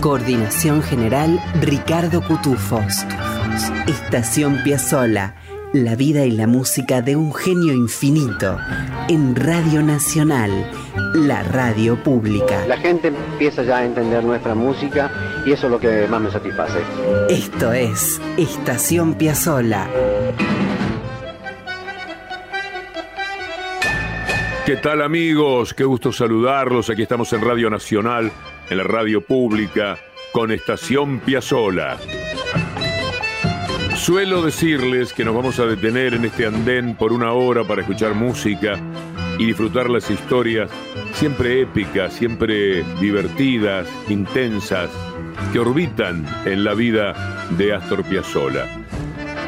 Coordinación general Ricardo Cutufos. Estación Piazzola. La vida y la música de un genio infinito en Radio Nacional, la radio pública. La gente empieza ya a entender nuestra música y eso es lo que más me satisface. Esto es Estación Piazzola. ¿Qué tal amigos? Qué gusto saludarlos. Aquí estamos en Radio Nacional, en la radio pública, con Estación Piazzola. Suelo decirles que nos vamos a detener en este andén por una hora para escuchar música y disfrutar las historias siempre épicas, siempre divertidas, intensas, que orbitan en la vida de Astor Piazzolla.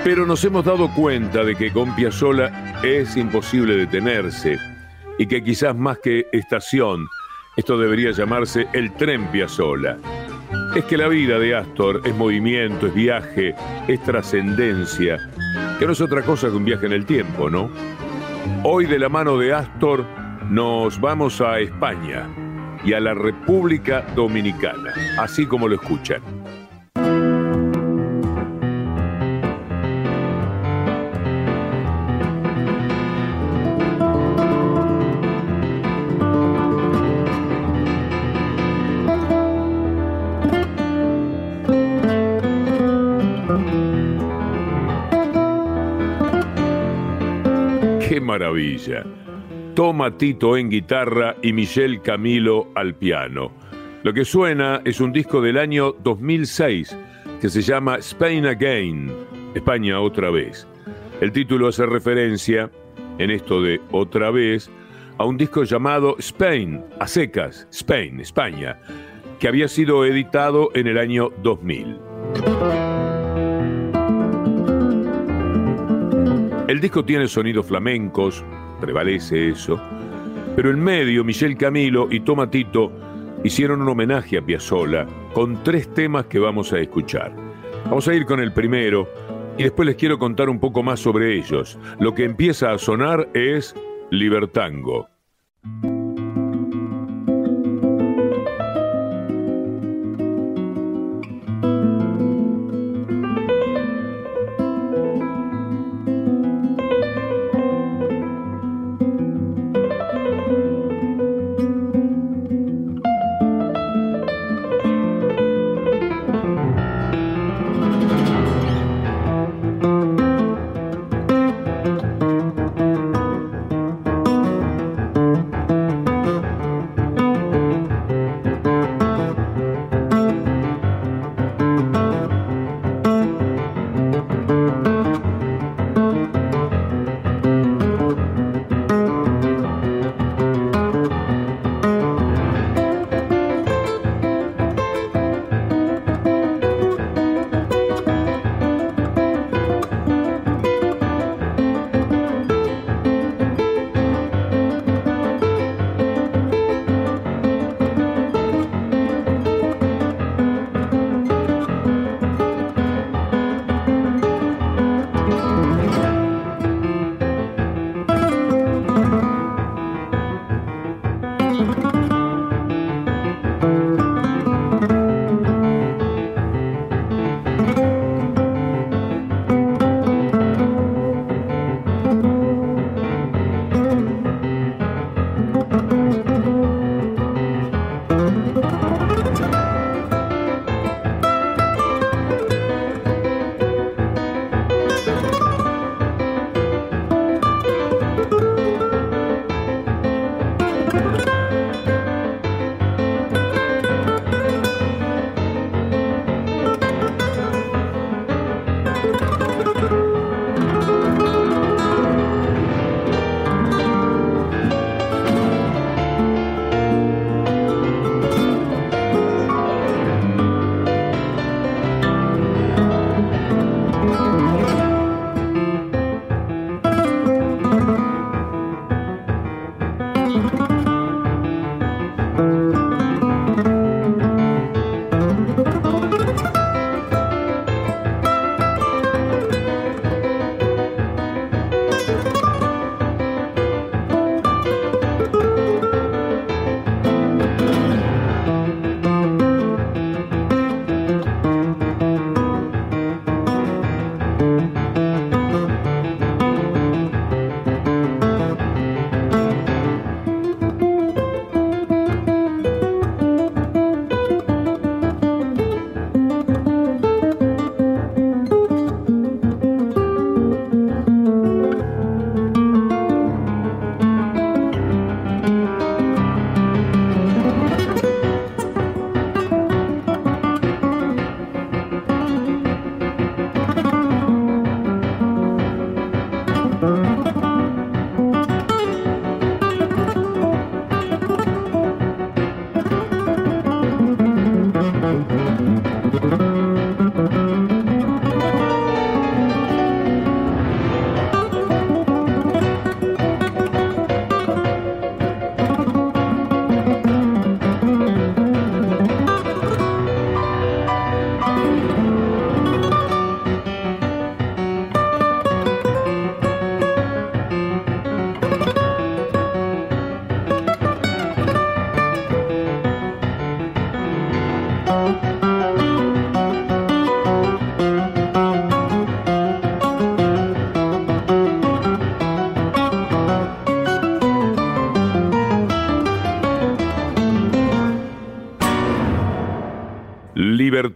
Pero nos hemos dado cuenta de que con Piazzolla es imposible detenerse y que quizás más que estación, esto debería llamarse el tren Piazzolla es que la vida de Astor es movimiento, es viaje, es trascendencia, que no es otra cosa que un viaje en el tiempo, ¿no? Hoy de la mano de Astor nos vamos a España y a la República Dominicana, así como lo escuchan. Toma Tito en guitarra y Michel Camilo al piano. Lo que suena es un disco del año 2006 que se llama Spain Again, España otra vez. El título hace referencia, en esto de otra vez, a un disco llamado Spain, a secas, Spain, España, que había sido editado en el año 2000. El disco tiene sonidos flamencos, prevalece eso, pero en medio Michel Camilo y Tomatito hicieron un homenaje a Piazzolla con tres temas que vamos a escuchar. Vamos a ir con el primero y después les quiero contar un poco más sobre ellos. Lo que empieza a sonar es Libertango.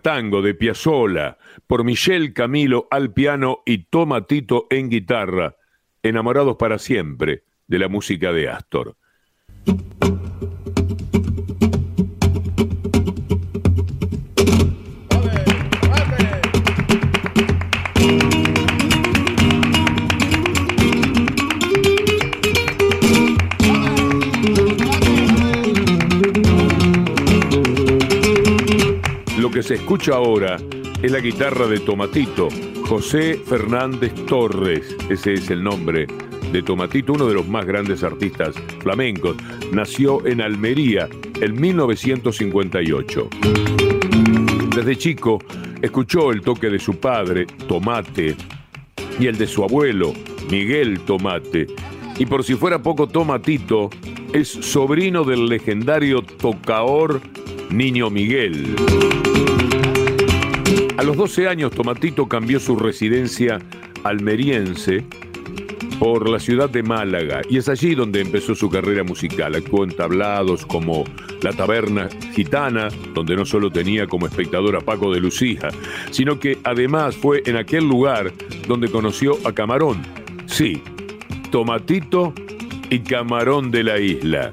Tango de Piazzolla por Michel Camilo al piano y Tomatito en guitarra, enamorados para siempre de la música de Astor. Que se escucha ahora es la guitarra de Tomatito, José Fernández Torres, ese es el nombre de Tomatito, uno de los más grandes artistas flamencos. Nació en Almería en 1958. Desde chico escuchó el toque de su padre, Tomate, y el de su abuelo, Miguel Tomate. Y por si fuera poco, Tomatito es sobrino del legendario tocaor Niño Miguel. A los 12 años, Tomatito cambió su residencia almeriense por la ciudad de Málaga y es allí donde empezó su carrera musical. Actuó en tablados como La Taberna Gitana, donde no solo tenía como espectador a Paco de Lucía, sino que además fue en aquel lugar donde conoció a Camarón. Sí, Tomatito y Camarón de la isla.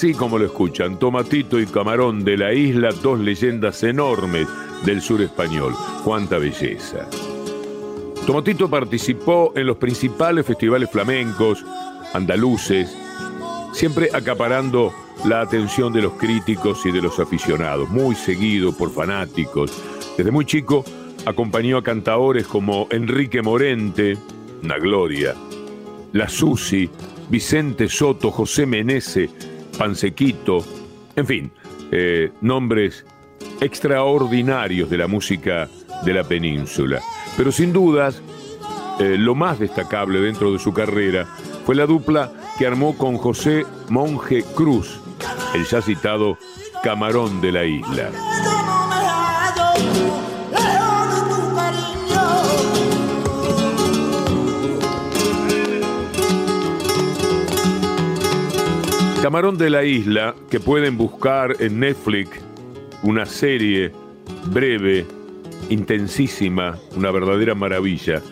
Así como lo escuchan, Tomatito y Camarón de la isla, dos leyendas enormes del sur español. ¡Cuánta belleza! Tomatito participó en los principales festivales flamencos, andaluces, siempre acaparando la atención de los críticos y de los aficionados, muy seguido por fanáticos. Desde muy chico acompañó a cantaores como Enrique Morente, una gloria, La Susi, Vicente Soto, José Menese, Pansequito, en fin, eh, nombres extraordinarios de la música de la península. Pero sin dudas, eh, lo más destacable dentro de su carrera fue la dupla que armó con José Monje Cruz, el ya citado Camarón de la Isla. Camarón de la Isla, que pueden buscar en Netflix, una serie breve, intensísima, una verdadera maravilla.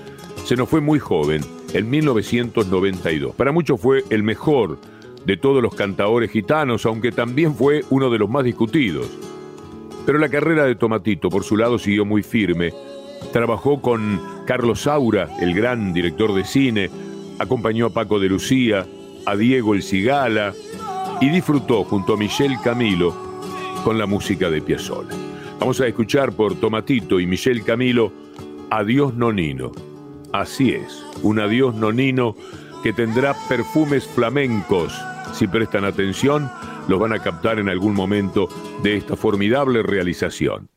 Se nos fue muy joven, en 1992. Para muchos fue el mejor de todos los cantaores gitanos, aunque también fue uno de los más discutidos. Pero la carrera de Tomatito, por su lado, siguió muy firme. Trabajó con Carlos Saura, el gran director de cine, acompañó a Paco de Lucía, a Diego El Cigala, y disfrutó junto a Michel Camilo con la música de Piazzolla. Vamos a escuchar por Tomatito y Michel Camilo Adiós Nonino. Así es, un adiós nonino que tendrá perfumes flamencos. Si prestan atención, los van a captar en algún momento de esta formidable realización.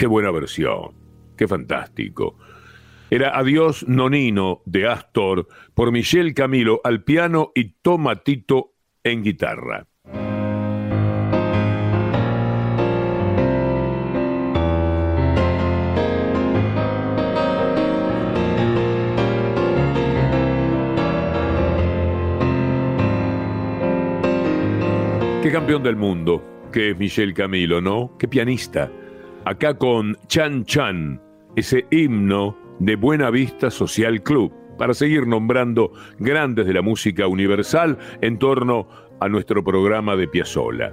Qué buena versión, qué fantástico. Era Adiós Nonino de Astor por Michel Camilo al piano y Tomatito en guitarra. Qué campeón del mundo, que es Michel Camilo, ¿no? Qué pianista acá con Chan Chan, ese himno de Buena Vista Social Club, para seguir nombrando grandes de la música universal en torno a nuestro programa de Piazzolla.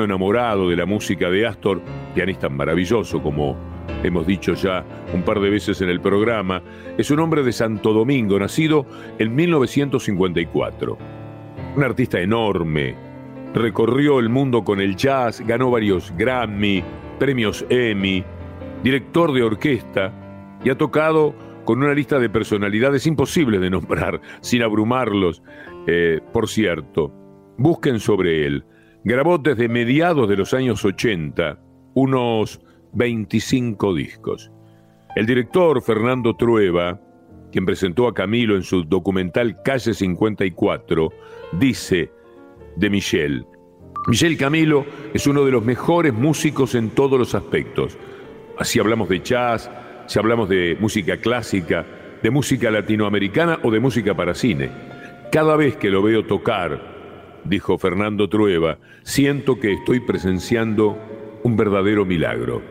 Enamorado de la música de Astor, pianista maravilloso como hemos dicho ya un par de veces en el programa, es un hombre de Santo Domingo, nacido en 1954. Un artista enorme, recorrió el mundo con el jazz, ganó varios Grammy, premios Emmy, director de orquesta y ha tocado con una lista de personalidades imposibles de nombrar sin abrumarlos. Eh, por cierto, Busquen sobre él. Grabó desde mediados de los años 80 unos 25 discos. El director Fernando Trueba, quien presentó a Camilo en su documental Calle 54, dice de Michel, Michel Camilo es uno de los mejores músicos en todos los aspectos. Así hablamos de jazz, si hablamos de música clásica, de música latinoamericana o de música para cine. Cada vez que lo veo tocar dijo Fernando Trueba, siento que estoy presenciando un verdadero milagro.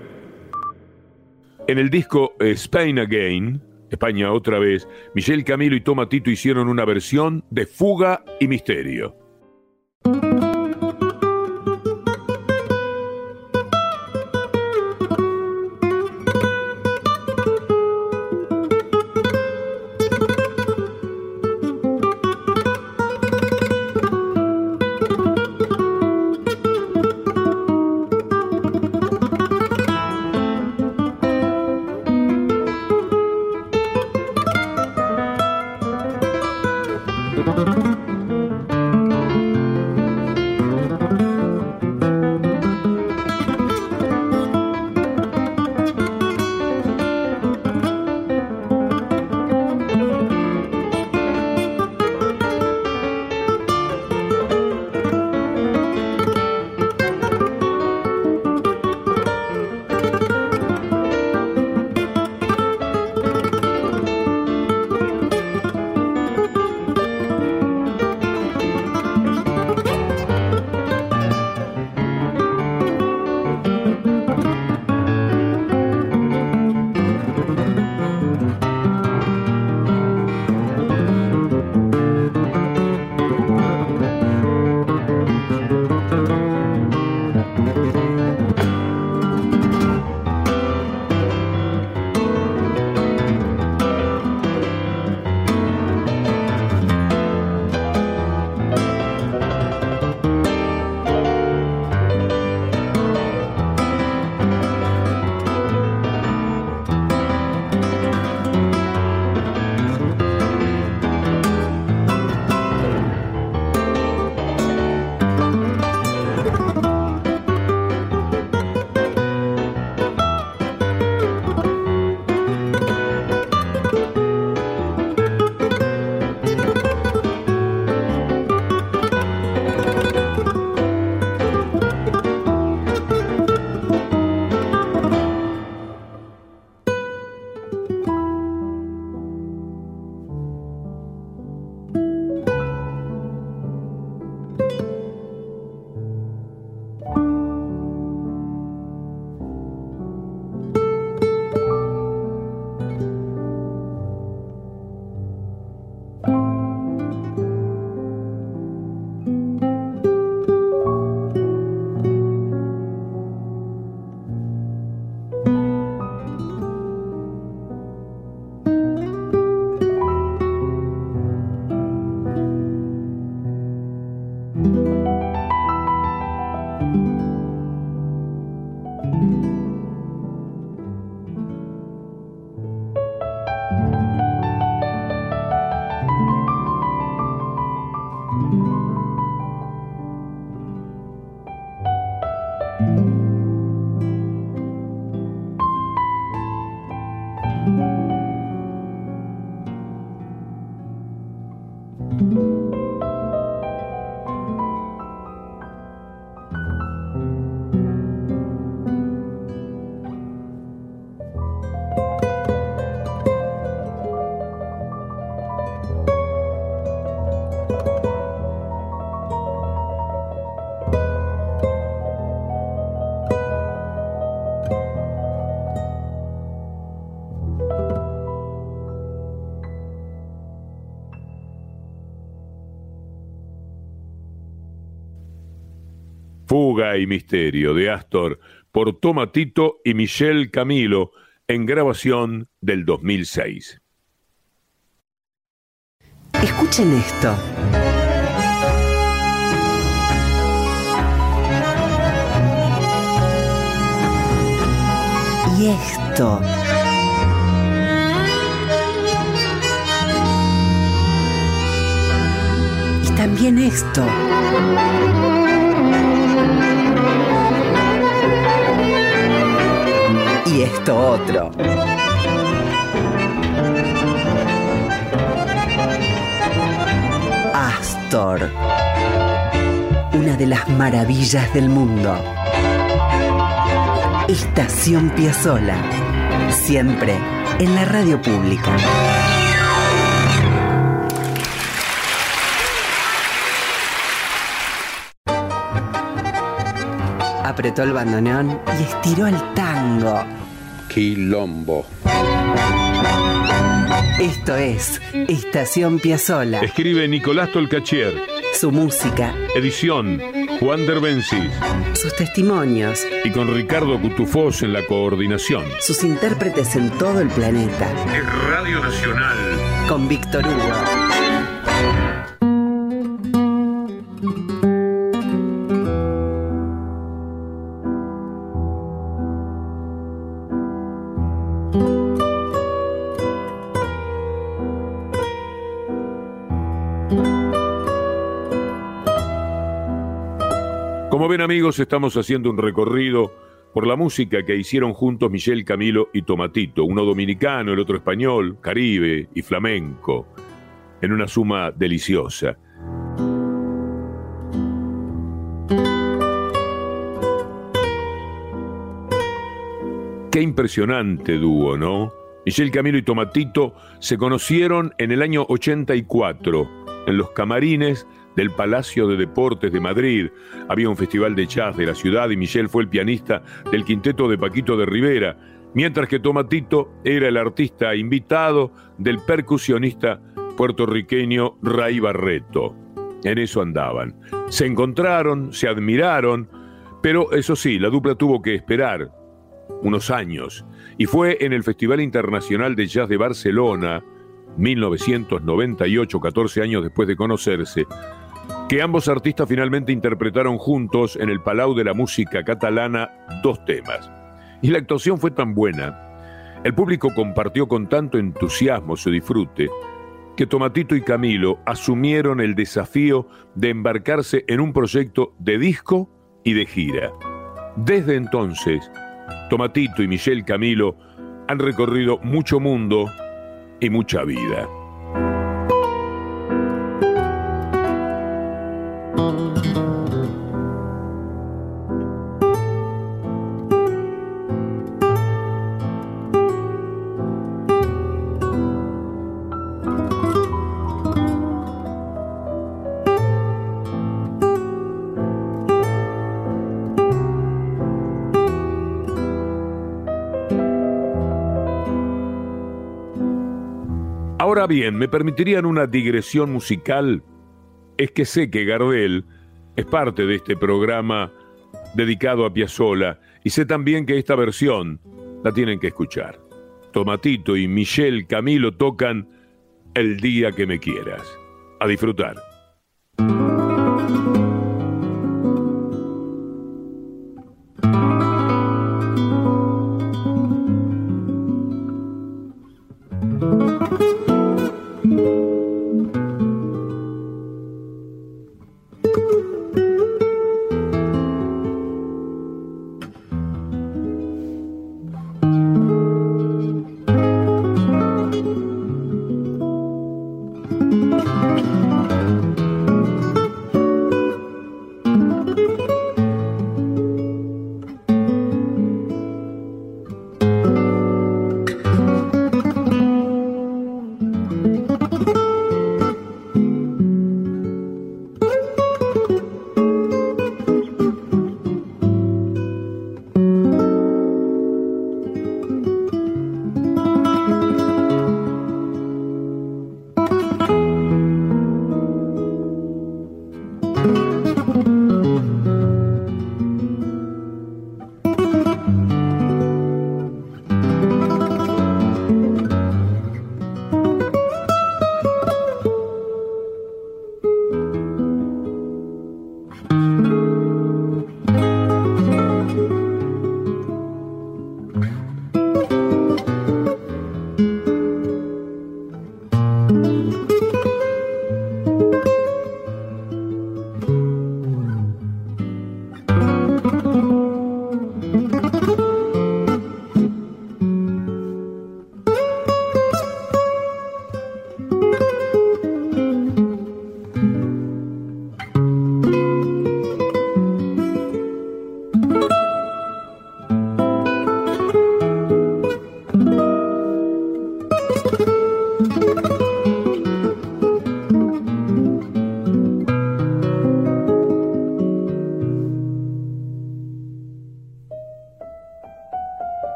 En el disco Spain Again, España otra vez, Michel Camilo y Tomatito hicieron una versión de Fuga y Misterio. Y Misterio de Astor por Tomatito y Michelle Camilo en grabación del 2006. Escuchen esto. Y esto. Y también esto. Esto otro. Astor, una de las maravillas del mundo. Estación Piazzola, siempre en la radio pública. Apretó el bandoneón y estiró el tango Quilombo. Esto es Estación Piazzola. Escribe Nicolás Tolcachier. Su música. Edición Juan Derbencis. Sus testimonios. Y con Ricardo Cutufós en la coordinación. Sus intérpretes en todo el planeta. Radio Nacional. Con Víctor Hugo. Amigos, estamos haciendo un recorrido por la música que hicieron juntos Michel Camilo y Tomatito, uno dominicano, el otro español, caribe y flamenco, en una suma deliciosa. Qué impresionante dúo, ¿no? Michel Camilo y Tomatito se conocieron en el año 84 en los camarines del Palacio de Deportes de Madrid. Había un festival de jazz de la ciudad y Michel fue el pianista del quinteto de Paquito de Rivera, mientras que Tomatito era el artista invitado del percusionista puertorriqueño Ray Barreto. En eso andaban. Se encontraron, se admiraron, pero eso sí, la dupla tuvo que esperar unos años, y fue en el Festival Internacional de Jazz de Barcelona, 1998, 14 años después de conocerse, que ambos artistas finalmente interpretaron juntos en el Palau de la Música Catalana dos temas. Y la actuación fue tan buena, el público compartió con tanto entusiasmo su disfrute, que Tomatito y Camilo asumieron el desafío de embarcarse en un proyecto de disco y de gira. Desde entonces, Tomatito y Michelle Camilo han recorrido mucho mundo y mucha vida. Ahora bien, ¿me permitirían una digresión musical? Es que sé que Gardel es parte de este programa dedicado a Piazzolla y sé también que esta versión la tienen que escuchar. Tomatito y Michelle Camilo tocan El día que me quieras. A disfrutar.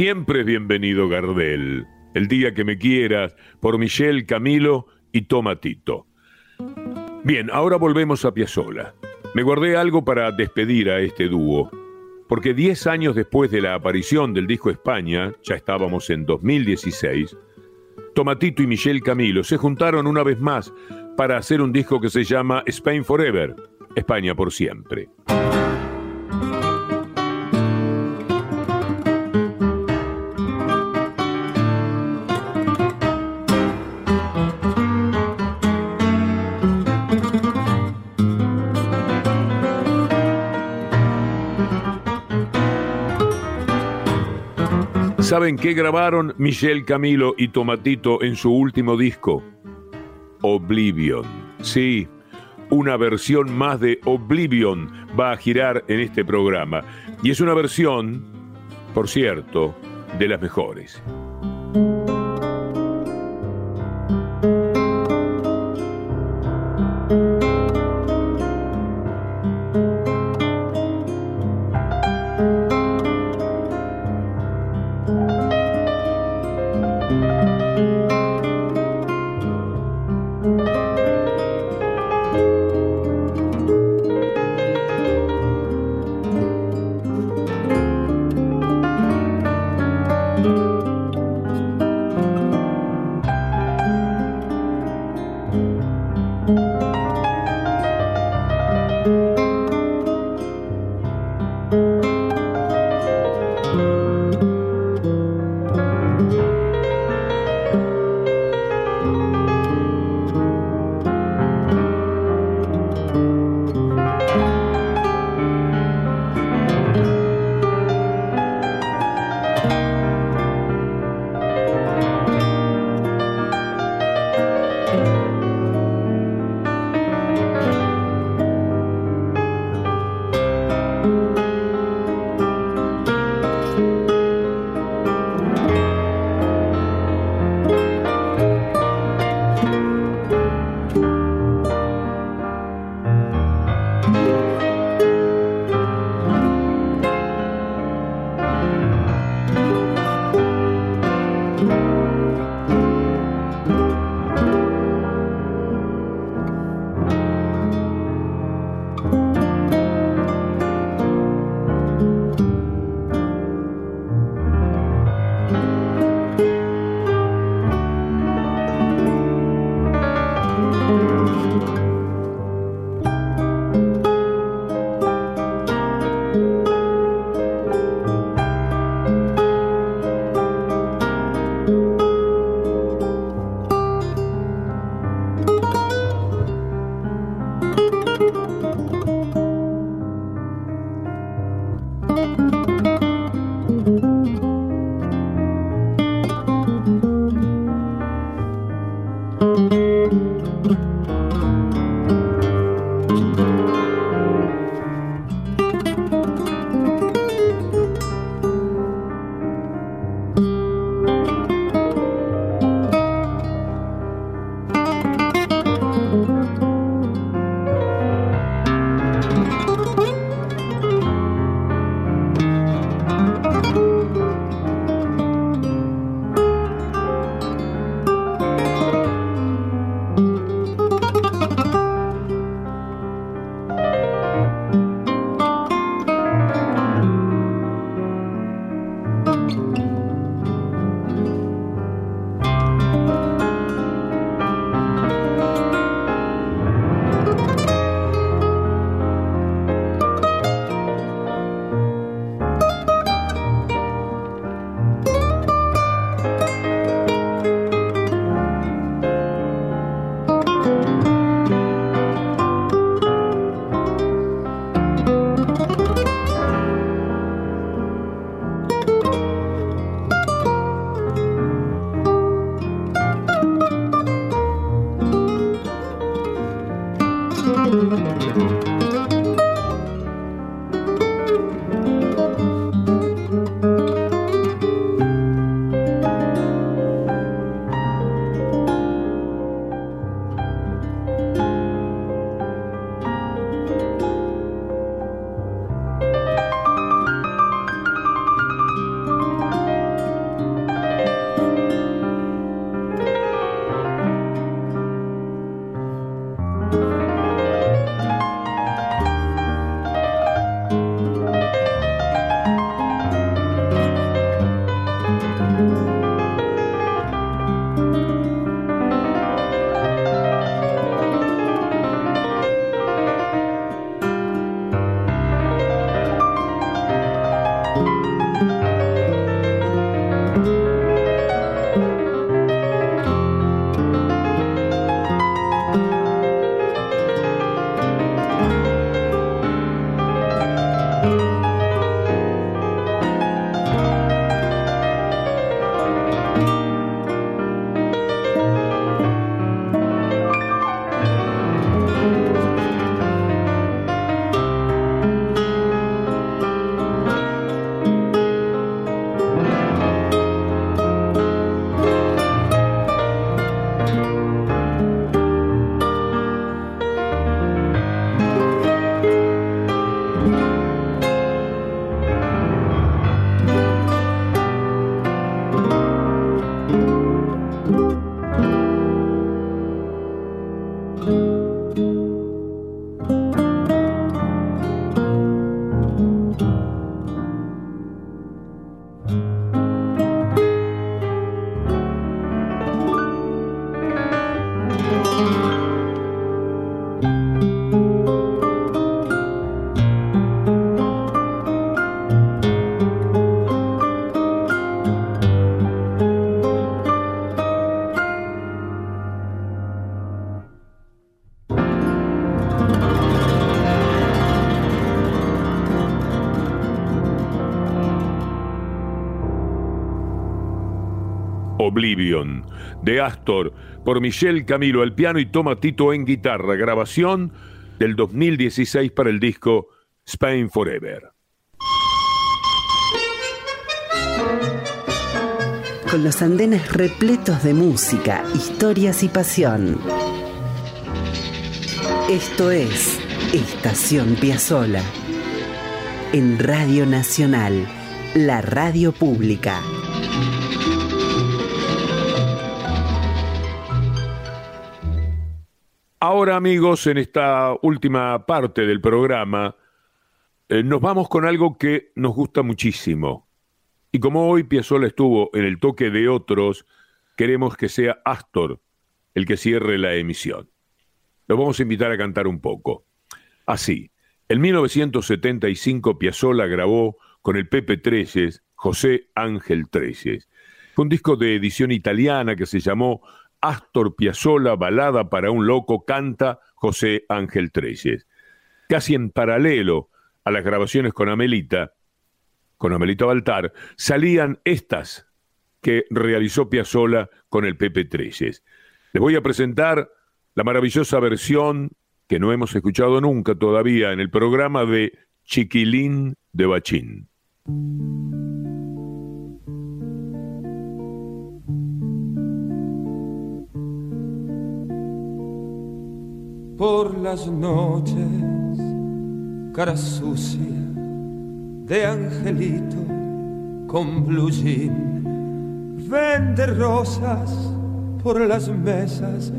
Siempre es bienvenido Gardel. El día que me quieras, por Michelle, Camilo y Tomatito. Bien, ahora volvemos a Piazzola. Me guardé algo para despedir a este dúo, porque diez años después de la aparición del disco España, ya estábamos en 2016, Tomatito y Michelle Camilo se juntaron una vez más para hacer un disco que se llama Spain Forever, España por siempre. ¿Saben qué grabaron Michelle Camilo y Tomatito en su último disco? Oblivion. Sí, una versión más de Oblivion va a girar en este programa. Y es una versión, por cierto, de las mejores. Oblivion, de Astor, por Michel Camilo al piano y Tomatito en guitarra, grabación del 2016 para el disco Spain Forever. Con los andenes repletos de música, historias y pasión. Esto es Estación Piazzola. En Radio Nacional, la radio pública. Ahora amigos, en esta última parte del programa, eh, nos vamos con algo que nos gusta muchísimo. Y como hoy Piazzolla estuvo en el toque de otros, queremos que sea Astor el que cierre la emisión. Lo vamos a invitar a cantar un poco. Así, en 1975 Piazzolla grabó con el Pepe Treyes, José Ángel Treyes. Un disco de edición italiana que se llamó Astor Piazzolla, balada para un loco, canta José Ángel Treyes. Casi en paralelo a las grabaciones con Amelita, con Amelita Baltar, salían estas que realizó Piazzolla con el Pepe Treyes. Les voy a presentar la maravillosa versión que no hemos escuchado nunca todavía en el programa de Chiquilín de Bachín. Por las noches, cara sucia de angelito con blue vende rosas por las mesas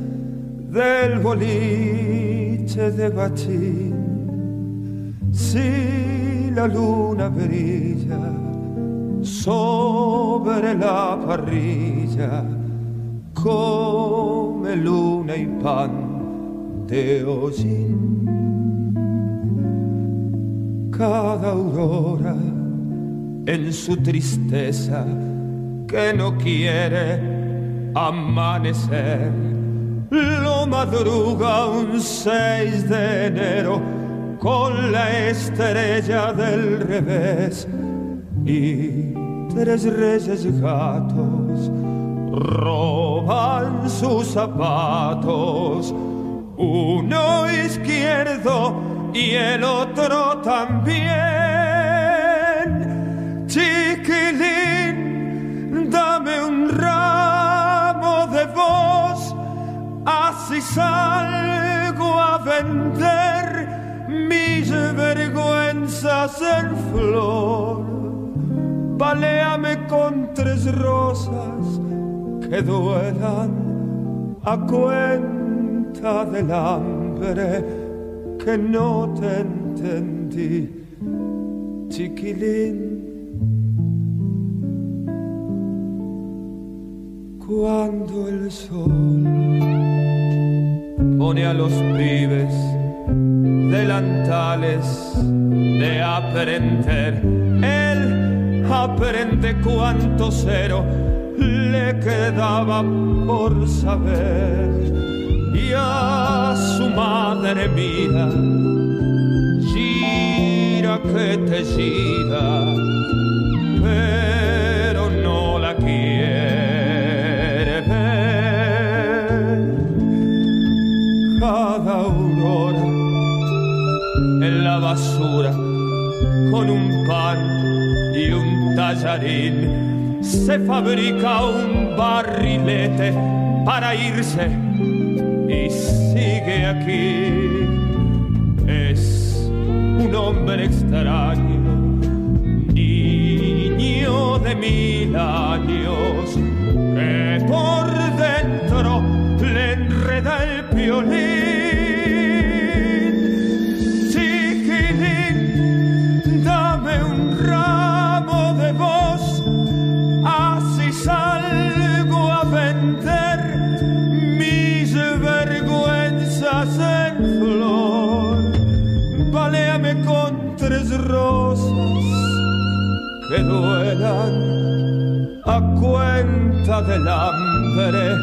del boliche de Bachín. Si la luna brilla sobre la parrilla, come luna y pan Cada aurora en su tristeza que no quiere amanecer. Lo madruga un 6 de enero con la estrella del revés y tres reyes gatos roban sus zapatos, uno izquierdo y el otro también. Chiquilín, dame un ramo de voz Así salgo a vender mis vergüenzas en flor. Paléame con tres rosas que duelan a cuenta del hambre que no te entendí, chiquilín. Cuando el sol pone a los pibes delantales de aprender. Él aprende cuánto cero le quedaba por saber. Su madre mira, gira que te gira, pero no la quiere aurora en la basura con un pan y un tallarín se fabrica un barrilete para irse sigue aquí. Es un hombre extraño niño de mil años que por dentro le enreda el violín del hambre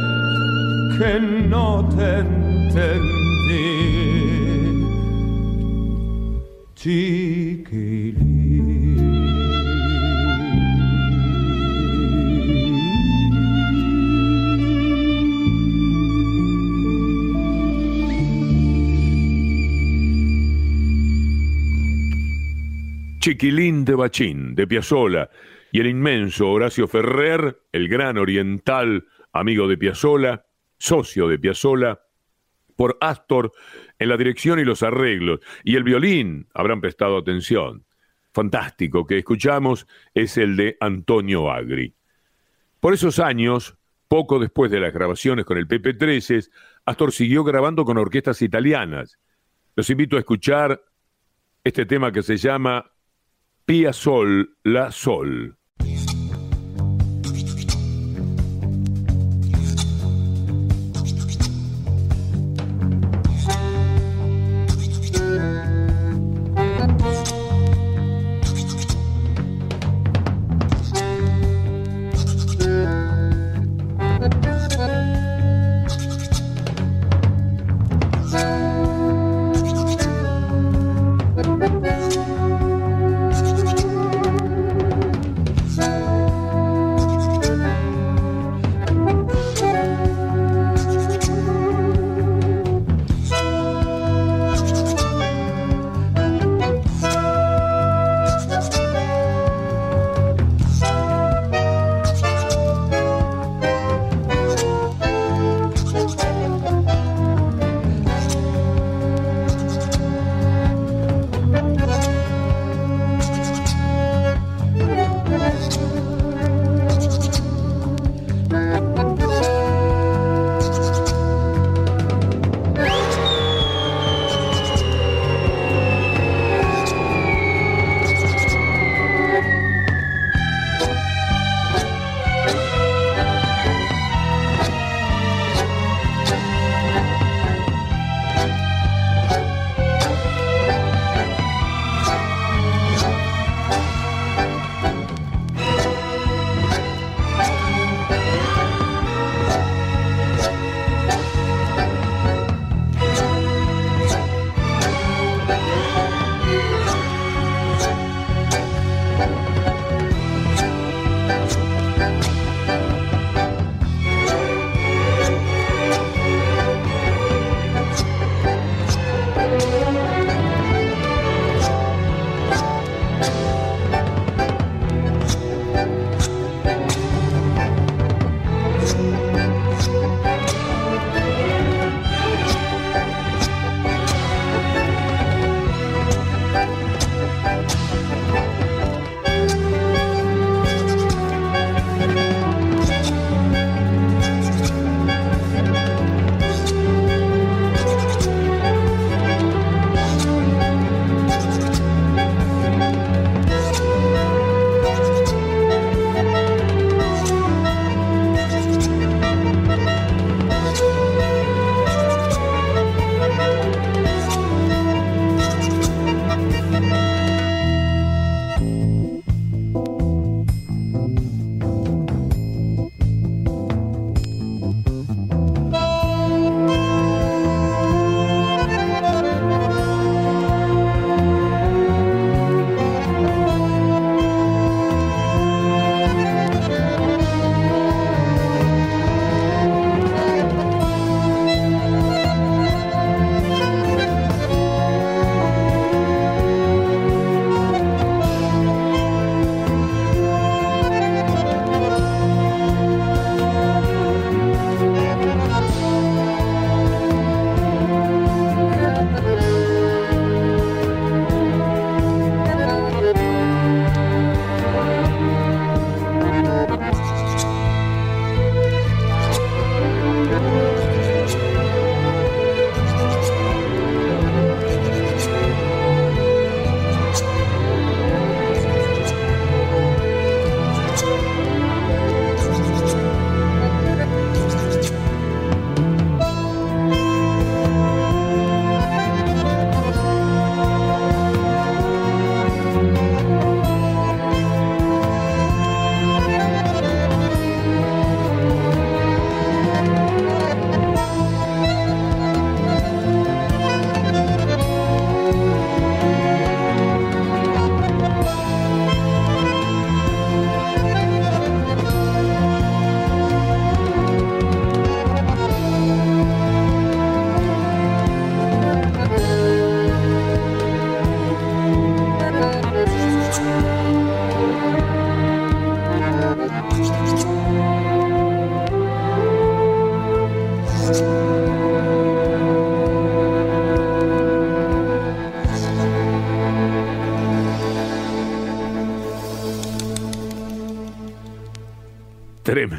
no te. Chiquilín. De Bachín, de Piazzola y el inmenso Horacio Ferrer, el gran oriental, amigo de Piazzola, socio de Piazzola, por Astor en la dirección y los arreglos, y el violín, habrán prestado atención. Fantástico que escuchamos es el de Antonio Agri. Por esos años, poco después de las grabaciones con el PP13, Astor siguió grabando con orquestas italianas. Los invito a escuchar este tema que se llama Pia Sol La Sol.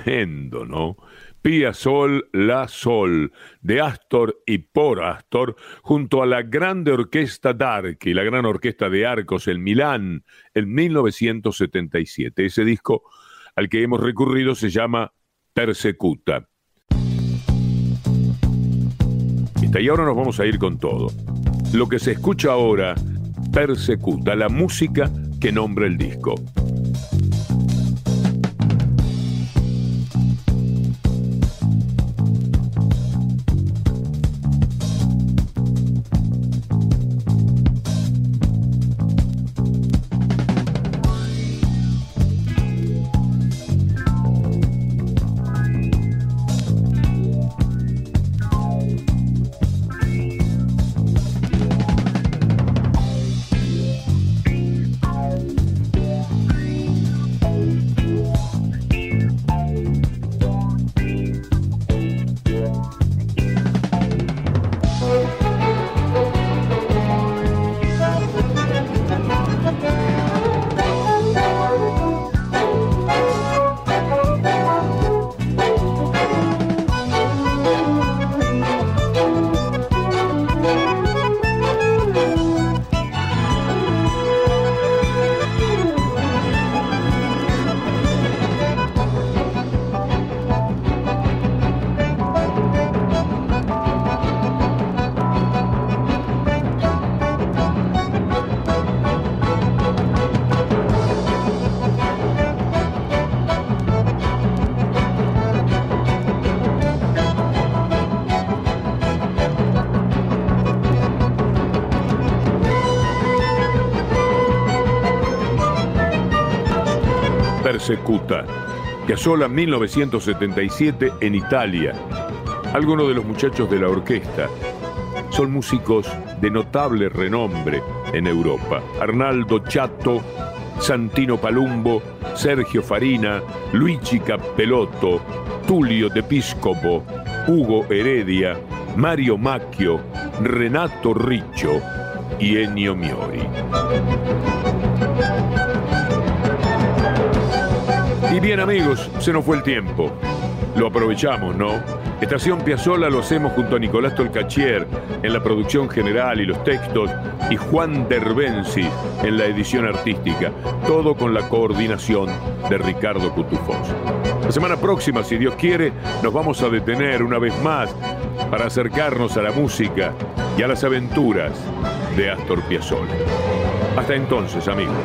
Tremendo, ¿no? Pia Sol, La Sol, de Astor y por Astor, junto a la grande orquesta d'Archi, la gran orquesta de Arcos en Milán, en 1977. Ese disco al que hemos recurrido se llama Persecuta. Y ahora nos vamos a ir con todo. Lo que se escucha ahora, Persecuta, la música que nombra el disco. Persecuta, Piazzolla 1977 en Italia. Algunos de los muchachos de la orquesta son músicos de notable renombre en Europa. Arnaldo Chato, Santino Palumbo, Sergio Farina, Luigi Cappellotto, Tulio De Piscopo, Hugo Heredia, Mario Macchio, Renato Riccio y Ennio Miori. Y bien amigos, se nos fue el tiempo. Lo aprovechamos, ¿no? Estación Piazzola lo hacemos junto a Nicolás Tolcachier en la producción general y los textos y Juan Derbensi en la edición artística. Todo con la coordinación de Ricardo Cutufós. La semana próxima, si Dios quiere, nos vamos a detener una vez más para acercarnos a la música y a las aventuras de Astor Piazzolla. Hasta entonces, amigos.